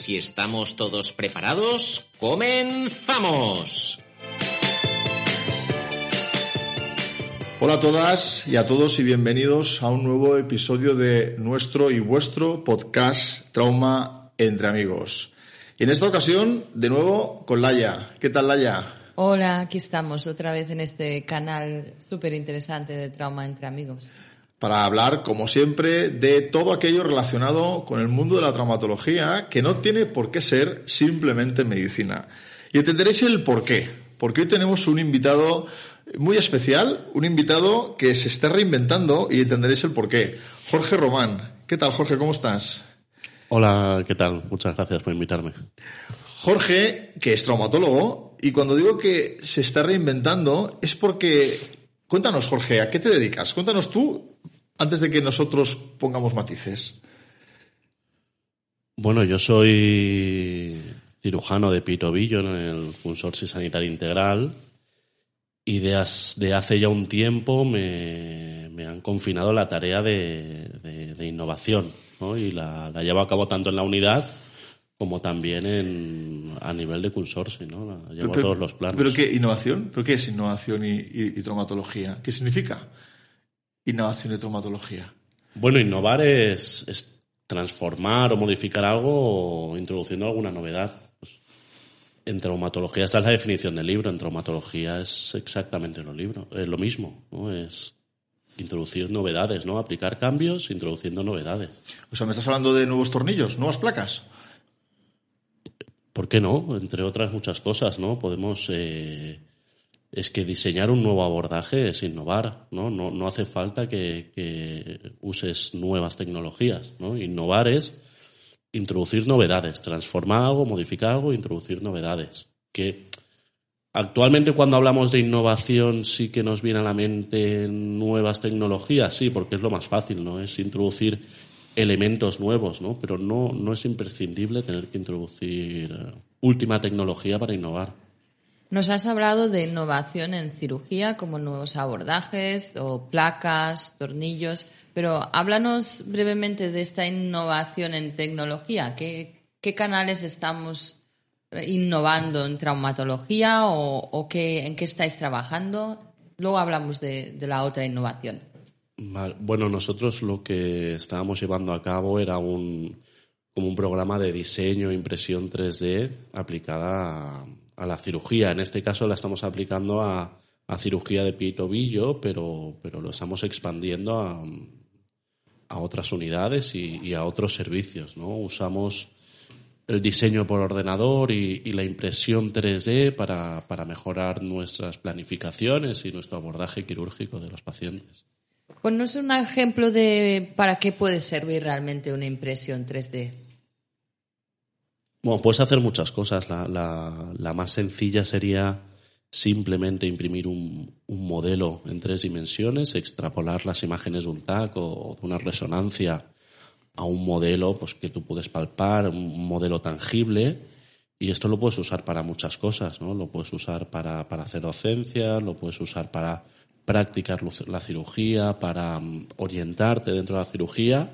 Si estamos todos preparados, comenzamos. Hola a todas y a todos y bienvenidos a un nuevo episodio de nuestro y vuestro podcast Trauma entre amigos. Y en esta ocasión, de nuevo, con Laia. ¿Qué tal, Laia? Hola, aquí estamos otra vez en este canal súper interesante de Trauma entre amigos para hablar, como siempre, de todo aquello relacionado con el mundo de la traumatología, que no tiene por qué ser simplemente medicina. Y entenderéis el por qué, porque hoy tenemos un invitado muy especial, un invitado que se está reinventando y entenderéis el por qué. Jorge Román. ¿Qué tal, Jorge? ¿Cómo estás? Hola, ¿qué tal? Muchas gracias por invitarme. Jorge, que es traumatólogo, y cuando digo que se está reinventando es porque... Cuéntanos, Jorge, ¿a qué te dedicas? Cuéntanos tú antes de que nosotros pongamos matices? Bueno, yo soy cirujano de Pitobillo en el Consorcio Sanitario Integral y de, hace ya un tiempo me, han confinado la tarea de, innovación y la, llevo a cabo tanto en la unidad como también en, a nivel de consorcio, ¿no? llevo todos los planos. ¿Pero qué innovación? ¿Pero qué es innovación y traumatología? ¿Qué significa? Innovación de traumatología? Bueno, innovar es, transformar o modificar algo introduciendo alguna novedad. Pues, en traumatología, esta es la definición del libro, en traumatología es exactamente lo, libro, es lo mismo, ¿no? Es introducir novedades, ¿no? Aplicar cambios introduciendo novedades. O sea, ¿me estás hablando de nuevos tornillos, nuevas placas? ¿Por qué no? Entre otras muchas cosas, ¿no? Podemos eh, es que diseñar un nuevo abordaje es innovar, ¿no? No, no hace falta que, uses nuevas tecnologías, ¿no? Innovar es introducir novedades, transformar algo, modificar algo, introducir novedades. Que actualmente cuando hablamos de innovación sí que nos viene a la mente nuevas tecnologías, sí, porque es lo más fácil, ¿no? Es introducir elementos nuevos, ¿no? Pero no, no es imprescindible tener que introducir eh, última tecnología para innovar. Nos has hablado de innovación en cirugía, como nuevos abordajes o placas, tornillos, pero háblanos brevemente de esta innovación en tecnología. ¿Qué, canales estamos innovando en traumatología o, qué, en qué estáis trabajando? Luego hablamos de, la otra innovación. Bueno, nosotros lo que estábamos llevando a cabo era un, como un programa de diseño impresión 3D aplicada a a la cirugía. En este caso la estamos aplicando a, cirugía de pie y tobillo, pero, pero lo estamos expandiendo a, a otras unidades y, a otros servicios. ¿no? Usamos el diseño por ordenador y, la impresión 3D para, para, mejorar nuestras planificaciones y nuestro abordaje quirúrgico de los pacientes. Ponnos un ejemplo de para qué puede servir realmente una impresión 3D. Bueno, puedes hacer muchas cosas. La, la, más sencilla sería simplemente imprimir un, un, modelo en tres dimensiones, extrapolar las imágenes de un TAC o, de una resonancia a un modelo pues, que tú puedes palpar, un modelo tangible. Y esto lo puedes usar para muchas cosas, ¿no? Lo puedes usar para, para hacer docencia, lo puedes usar para practicar la cirugía, para mm, orientarte dentro de la cirugía.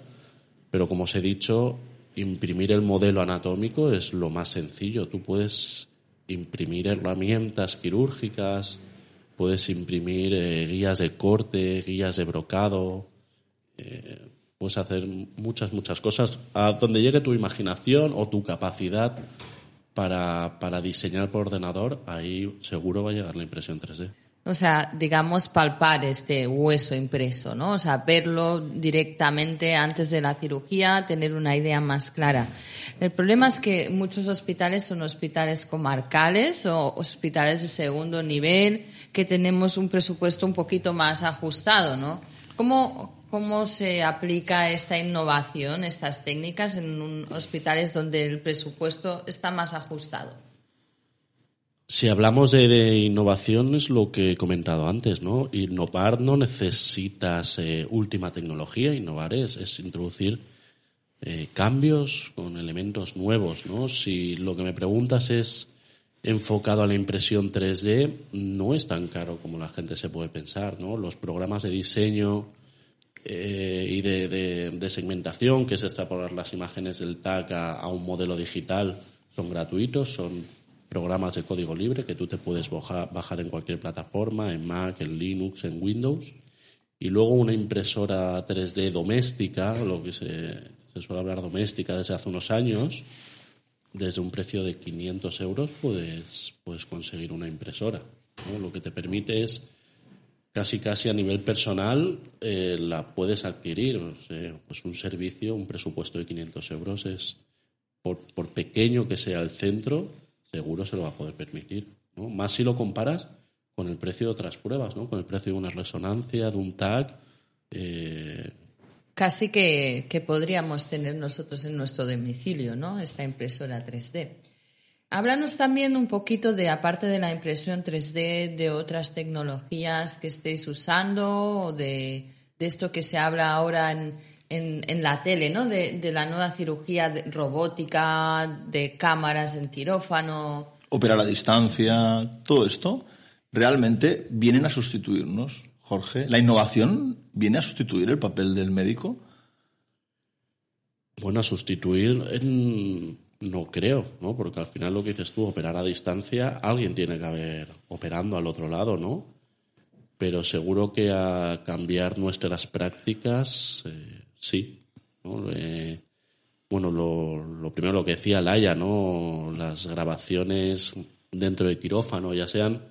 Pero como os he dicho, imprimir el modelo anatómico es lo más sencillo. Tú puedes imprimir herramientas quirúrgicas, puedes imprimir eh, guías de corte, guías de brocado, eh, puedes hacer muchas, muchas cosas. A donde llegue tu imaginación o tu capacidad para, para diseñar por ordenador, ahí seguro va a llegar la impresión 3D. O sea, digamos, palpar este hueso impreso, ¿no? O sea, verlo directamente antes de la cirugía, tener una idea más clara. El problema es que muchos hospitales son hospitales comarcales o hospitales de segundo nivel que tenemos un presupuesto un poquito más ajustado, ¿no? ¿Cómo, cómo se aplica esta innovación, estas técnicas en hospitales donde el presupuesto está más ajustado? Si hablamos de, innovación es lo que he comentado antes, ¿no? Innovar no necesitas eh, última tecnología, innovar es, es introducir eh, cambios con elementos nuevos, ¿no? Si lo que me preguntas es enfocado a la impresión 3D, no es tan caro como la gente se puede pensar, ¿no? Los programas de diseño eh, y de, segmentación, que es extrapolar las imágenes del TAC a un modelo digital, son gratuitos, son programas de código libre que tú te puedes bajar en cualquier plataforma, en Mac, en Linux, en Windows. Y luego una impresora 3D doméstica, lo que se, suele hablar doméstica desde hace unos años, desde un precio de 500 euros puedes, puedes conseguir una impresora. Lo que te permite es casi casi a nivel personal eh, la puedes adquirir. pues un servicio, un presupuesto de 500 euros es, por, por pequeño que sea el centro, seguro se lo va a poder permitir. Más si lo comparas con el precio de otras pruebas, ¿no? con el precio de una resonancia, de un tag. Eh, Casi que, que, podríamos tener nosotros en nuestro domicilio, ¿no? Esta impresora 3D. Háblanos también un poquito de, aparte de la impresión 3D, de otras tecnologías que estéis usando o de, de esto que se habla ahora en, en, la tele, ¿no? De, la nueva cirugía robótica, de cámaras en quirófano. Operar a distancia, todo esto realmente vienen a sustituirnos, Jorge. ¿La innovación viene a sustituir el papel del médico? Bueno, a sustituir no creo, ¿no? Porque al final lo que dices tú, operar a distancia, alguien tiene que haber operando al otro lado, ¿no? Pero seguro que a cambiar nuestras prácticas eh, sí. bueno, lo, primero lo que decía Laia, ¿no? Las grabaciones dentro de quirófano, ya sean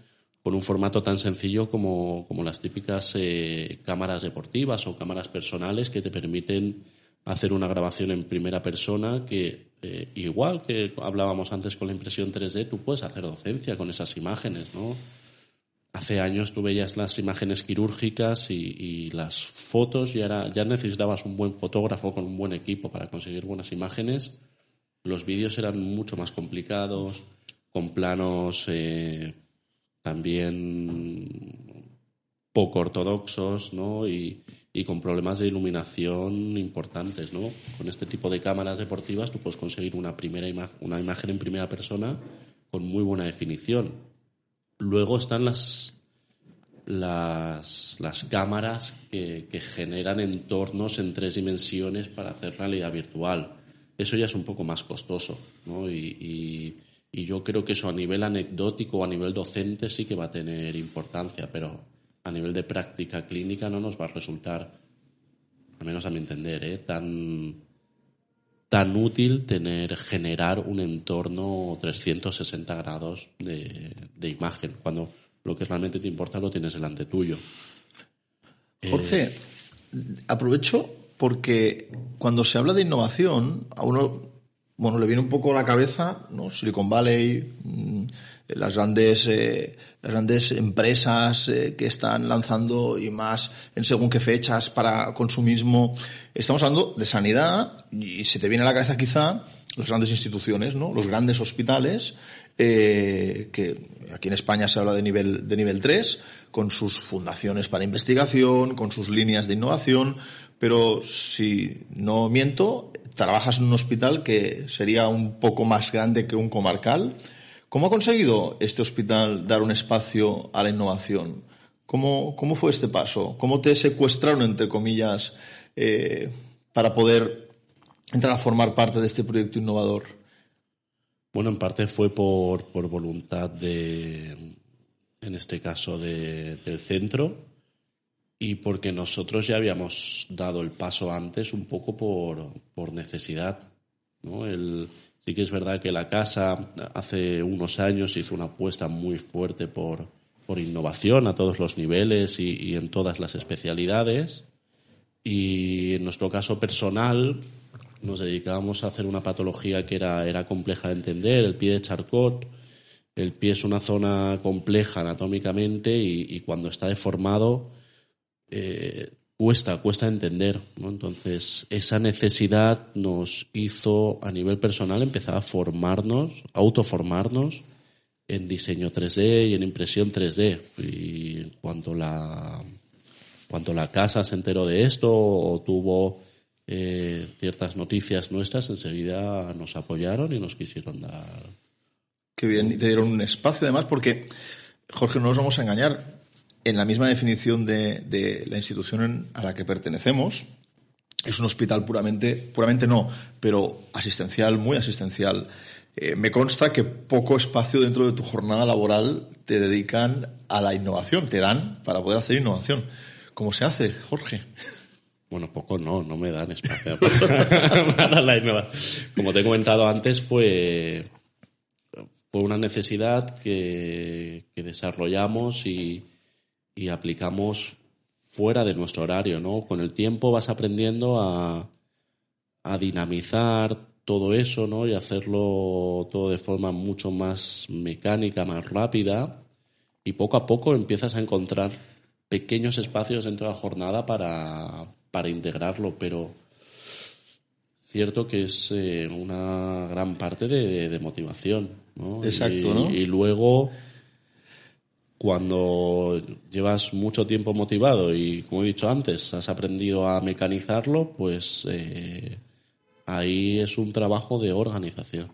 con un formato tan sencillo como, las típicas eh, cámaras deportivas o cámaras personales que te permiten hacer una grabación en primera persona que, eh, igual que hablábamos antes con la impresión 3D, tú puedes hacer docencia con esas imágenes, ¿no? Hace años tú veías las imágenes quirúrgicas y, las fotos y ahora ya necesitabas un buen fotógrafo con un buen equipo para conseguir buenas imágenes. Los vídeos eran mucho más complicados, con planos eh, también poco ortodoxos, ¿no? Y, con problemas de iluminación importantes, ¿no? Con este tipo de cámaras deportivas tú puedes conseguir una primera una imagen en primera persona con muy buena definición Luego están las, las, cámaras que, generan entornos en tres dimensiones para hacer realidad virtual. Eso ya es un poco más costoso, ¿no? Y, yo creo que eso a nivel anecdótico o a nivel docente sí que va a tener importancia, pero a nivel de práctica clínica no nos va a resultar, al menos a mi entender, ¿eh? tan, tan útil tener, generar un entorno 360 grados de, imagen, cuando lo que realmente te importa lo tienes delante tuyo. Jorge, eh, aprovecho porque cuando se habla de innovación, a uno bueno, le viene un poco a la cabeza ¿no? Silicon Valley, mm, las grandes, eh, las grandes empresas eh, que están lanzando y más en según qué fechas para consumismo. Estamos hablando de sanidad y se te viene a la cabeza quizá las grandes instituciones, ¿no? los grandes hospitales, eh, que aquí en España se habla de nivel, de nivel 3, con sus fundaciones para investigación, con sus líneas de innovación, pero si no miento, trabajas en un hospital que sería un poco más grande que un comarcal ¿Cómo ha conseguido este hospital dar un espacio a la innovación? ¿Cómo, cómo fue este paso? ¿Cómo te secuestraron, entre comillas, eh, para poder entrar a formar parte de este proyecto innovador? Bueno, en parte fue por, por voluntad de, en este caso, del centro y porque nosotros ya habíamos dado el paso antes un poco por, por necesidad. ¿no? Sí que es verdad que la casa hace unos años hizo una apuesta muy fuerte por, por innovación a todos los niveles y, en todas las especialidades. Y en nuestro caso personal nos dedicábamos a hacer una patología que era, era compleja de entender, el pie de Charcot. El pie es una zona compleja anatómicamente y, cuando está deformado eh, cuesta, cuesta entender. ¿no? Entonces, esa necesidad nos hizo a nivel personal empezar a formarnos, autoformarnos en diseño 3D y en impresión 3D. Y cuando la, cuando la casa se enteró de esto o tuvo eh, ciertas noticias nuestras, enseguida nos apoyaron y nos quisieron dar. Qué bien, y te dieron un espacio además, porque, Jorge, no nos vamos a engañar. En la misma definición de, la institución a la que pertenecemos, es un hospital puramente, puramente no, pero asistencial, muy asistencial. Eh, me consta que poco espacio dentro de tu jornada laboral te dedican a la innovación, te dan para poder hacer innovación. ¿Cómo se hace, Jorge? Bueno, poco no, no me dan espacio para la innovación. Como te he comentado antes, fue, fue una necesidad que, que desarrollamos y, y aplicamos fuera de nuestro horario, ¿no? Con el tiempo vas aprendiendo a, a dinamizar todo eso, ¿no? Y hacerlo todo de forma mucho más mecánica, más rápida. Y poco a poco empiezas a encontrar pequeños espacios dentro de la jornada para, para integrarlo, pero cierto que es eh, una gran parte de, de motivación, ¿no? Exacto, y, ¿no? Y luego cuando llevas mucho tiempo motivado y, como he dicho antes, has aprendido a mecanizarlo, pues eh, ahí es un trabajo de organización.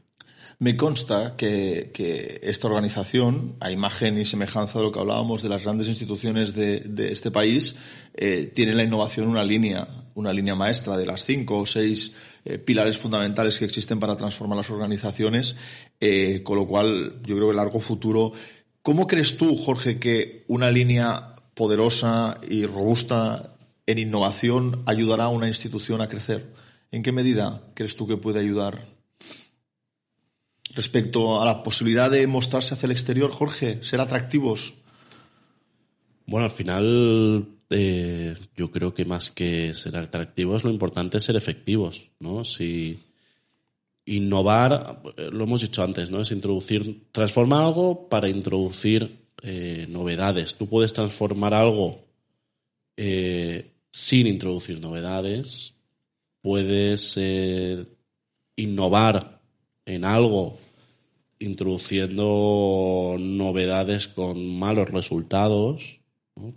Me consta que, esta organización, a imagen y semejanza de lo que hablábamos de las grandes instituciones de, este país, eh, tiene la innovación una línea, una línea maestra de las cinco o seis eh, pilares fundamentales que existen para transformar las organizaciones, con lo cual yo creo que el largo futuro ¿Cómo crees tú, Jorge, que una línea poderosa y robusta en innovación ayudará a una institución a crecer? ¿En qué medida crees tú que puede ayudar? Respecto a la posibilidad de mostrarse hacia el exterior, Jorge, ser atractivos. Bueno, al final eh, yo creo que más que ser atractivos, lo importante es ser efectivos, ¿no? Si innovar, lo hemos dicho antes, ¿no? Es introducir, transformar algo para introducir eh, novedades. Tú puedes transformar algo eh, sin introducir novedades. Puedes eh, innovar en algo introduciendo novedades con malos resultados.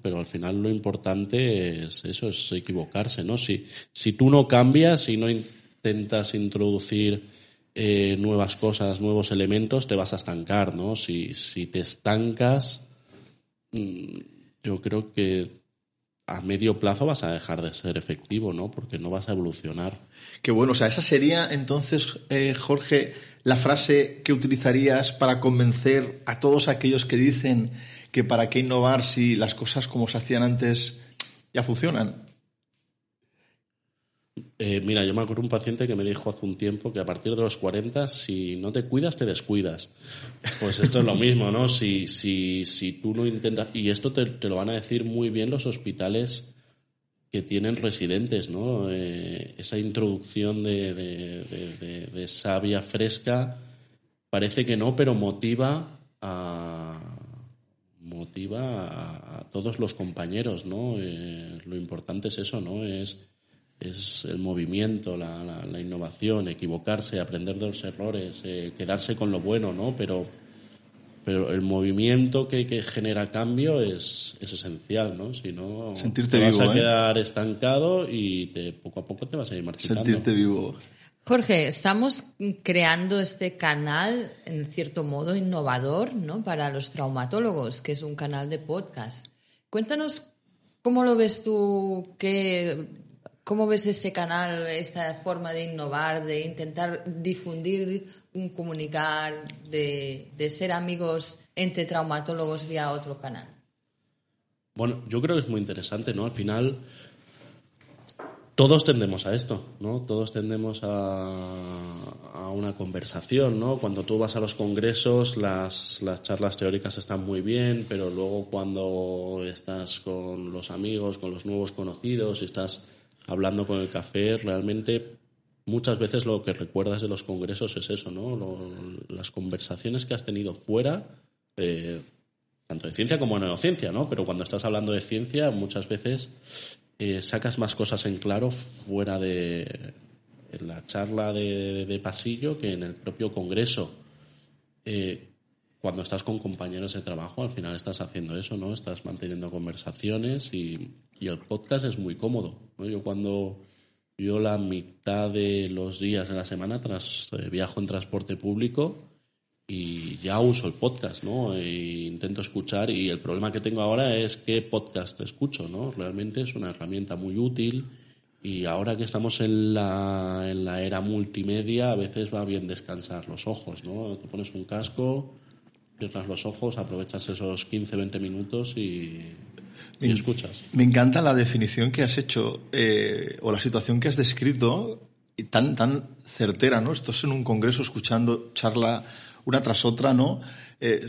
Pero al final lo importante es eso, es equivocarse, ¿no? Si, si tú no cambias y no intentas introducir eh, nuevas cosas, nuevos elementos, te vas a estancar, ¿no? Si, si te estancas, mm, yo creo que a medio plazo vas a dejar de ser efectivo, ¿no? Porque no vas a evolucionar. Qué bueno, o sea, esa sería entonces, eh, Jorge, la frase que utilizarías para convencer a todos aquellos que dicen que para qué innovar si las cosas como se hacían antes ya funcionan. Eh, mira, yo me acuerdo un paciente que me dijo hace un tiempo que a partir de los 40, si no te cuidas, te descuidas. Pues esto es lo mismo, ¿no? Si, si, si tú no intentas. Y esto te, lo van a decir muy bien los hospitales que tienen residentes, ¿no? Eh, esa introducción de, de, de, savia fresca parece que no, pero motiva a motiva a, a todos los compañeros, ¿no? Eh, lo importante es eso, ¿no? Es es el movimiento, la, la, la, innovación, equivocarse, aprender de los errores, eh, quedarse con lo bueno, ¿no? Pero, pero el movimiento que, que genera cambio es, es, esencial, ¿no? Si no, Sentirte te vas vivo, a ¿eh? quedar estancado y te, poco a poco te vas a ir marchitando. Sentirte vivo. Jorge, estamos creando este canal, en cierto modo, innovador, ¿no? Para los traumatólogos, que es un canal de podcast. Cuéntanos cómo lo ves tú, qué ¿Cómo ves este canal, esta forma de innovar, de intentar difundir, comunicar, de, ser amigos entre traumatólogos vía otro canal? Bueno, yo creo que es muy interesante, ¿no? Al final, todos tendemos a esto, ¿no? Todos tendemos a, a una conversación, ¿no? Cuando tú vas a los congresos, las, las charlas teóricas están muy bien, pero luego cuando estás con los amigos, con los nuevos conocidos, y estás hablando con el café, realmente muchas veces lo que recuerdas de los congresos es eso, ¿no? Las conversaciones que has tenido fuera, tanto de ciencia como de neociencia, ¿no? Pero cuando estás hablando de ciencia, muchas veces eh, sacas más cosas en claro fuera de en la charla de, de, pasillo que en el propio congreso. Eh, cuando estás con compañeros de trabajo, al final estás haciendo eso, ¿no? Estás manteniendo conversaciones y, y el podcast es muy cómodo. ¿no? Yo cuando yo la mitad de los días de la semana tras, eh, viajo en transporte público y ya uso el podcast, ¿no? E intento escuchar y el problema que tengo ahora es qué podcast escucho, ¿no? Realmente es una herramienta muy útil y ahora que estamos en la, en la era multimedia a veces va bien descansar los ojos, ¿no? Te pones un casco cierras los ojos, aprovechas esos 15, 20 minutos y, y escuchas. Me encanta la definición que has hecho eh, o la situación que has descrito y tan, tan certera, ¿no? Estás en un congreso escuchando charla una tras otra, ¿no? Eh,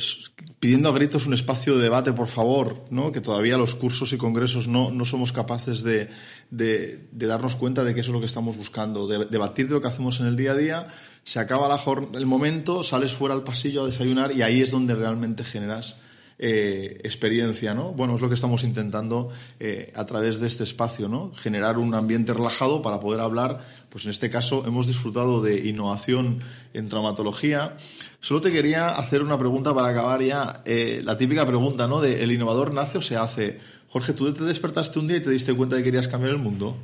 pidiendo a gritos un espacio de debate, por favor, ¿no? Que todavía los cursos y congresos no, no somos capaces de, de, de, darnos cuenta de que eso es lo que estamos buscando, de debatir de lo que hacemos en el día a día, se acaba la el momento, sales fuera al pasillo a desayunar y ahí es donde realmente generas eh, experiencia, ¿no? Bueno, es lo que estamos intentando eh, a través de este espacio, ¿no? Generar un ambiente relajado para poder hablar, pues en este caso hemos disfrutado de innovación en traumatología. Solo te quería hacer una pregunta para acabar ya, eh, la típica pregunta, ¿no? De ¿el innovador nace o se hace? Jorge, ¿tú te despertaste un día y te diste cuenta de que querías cambiar el mundo?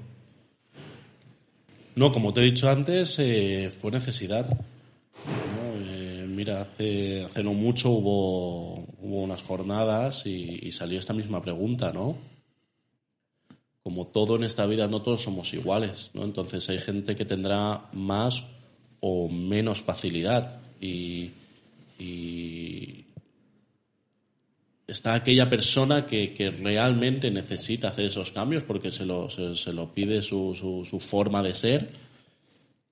No, como te he dicho antes, eh, fue necesidad. ¿no? Eh, mira, hace, hace, no mucho hubo, hubo unas jornadas y, salió esta misma pregunta, ¿no? Como todo en esta vida, no todos somos iguales, ¿no? Entonces hay gente que tendrá más o menos facilidad y está aquella persona que, que, realmente necesita hacer esos cambios porque se lo, se, lo pide su, su, su, forma de ser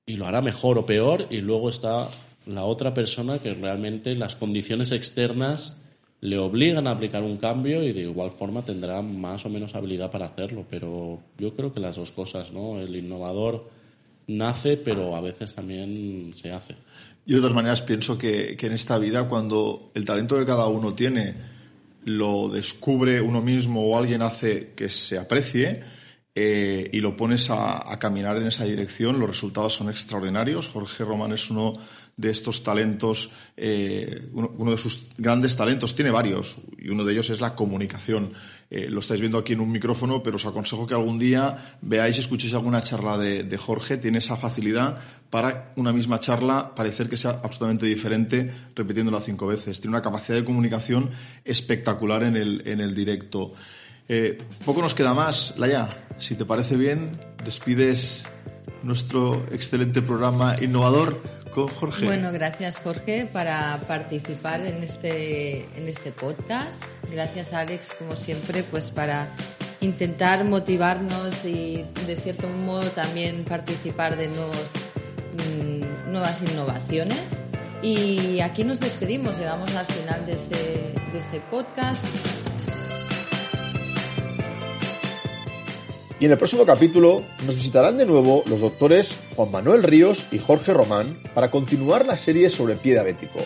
y lo hará mejor o peor y luego está la otra persona que realmente las condiciones externas le obligan a aplicar un cambio y de igual forma tendrá más o menos habilidad para hacerlo. Pero yo creo que las dos cosas no el innovador nace pero a veces también se hace. Yo de todas maneras pienso que, que en esta vida cuando el talento que cada uno tiene lo descubre uno mismo o alguien hace que se aprecie eh, y lo pones a, caminar en esa dirección, los resultados son extraordinarios. Jorge Román es uno de estos talentos, eh, uno, de sus grandes talentos, tiene varios, y uno de ellos es la comunicación. Eh, lo estáis viendo aquí en un micrófono, pero os aconsejo que algún día veáis escuchéis alguna charla de, de, Jorge. Tiene esa facilidad para una misma charla parecer que sea absolutamente diferente, repitiéndola cinco veces. Tiene una capacidad de comunicación espectacular en el, en el directo. Eh, poco nos queda más, Laia. Si te parece bien, despides nuestro excelente programa innovador con Jorge. Bueno, gracias Jorge para participar en este, en este podcast. Gracias Alex, como siempre, pues para intentar motivarnos y de cierto modo también participar de nuevos, mmm, nuevas innovaciones. Y aquí nos despedimos, llegamos al final de este, de este podcast. Y en el próximo capítulo nos visitarán de nuevo los doctores Juan Manuel Ríos y Jorge Román para continuar la serie sobre pie diabético.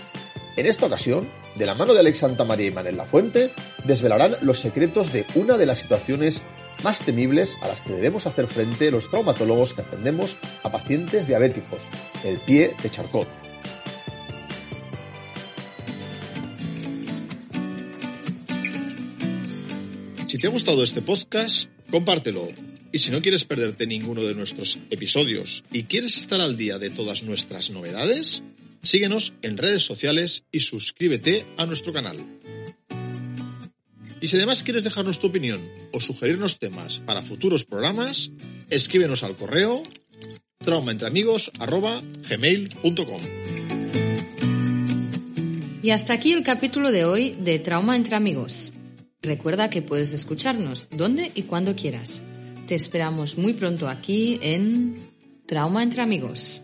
En esta ocasión, de la mano de Alex Santamaría y Manel Lafuente, desvelarán los secretos de una de las situaciones más temibles a las que debemos hacer frente los traumatólogos que atendemos a pacientes diabéticos, el pie de Charcot. Si te ha gustado este podcast, compártelo. Y si no quieres perderte ninguno de nuestros episodios y quieres estar al día de todas nuestras novedades, síguenos en redes sociales y suscríbete a nuestro canal. Y si además quieres dejarnos tu opinión o sugerirnos temas para futuros programas, escríbenos al correo traumaentreamigos.gmail.com Y hasta aquí el capítulo de hoy de Trauma entre Amigos. Recuerda que puedes escucharnos donde y cuando quieras. Te esperamos muy pronto aquí en Trauma entre Amigos.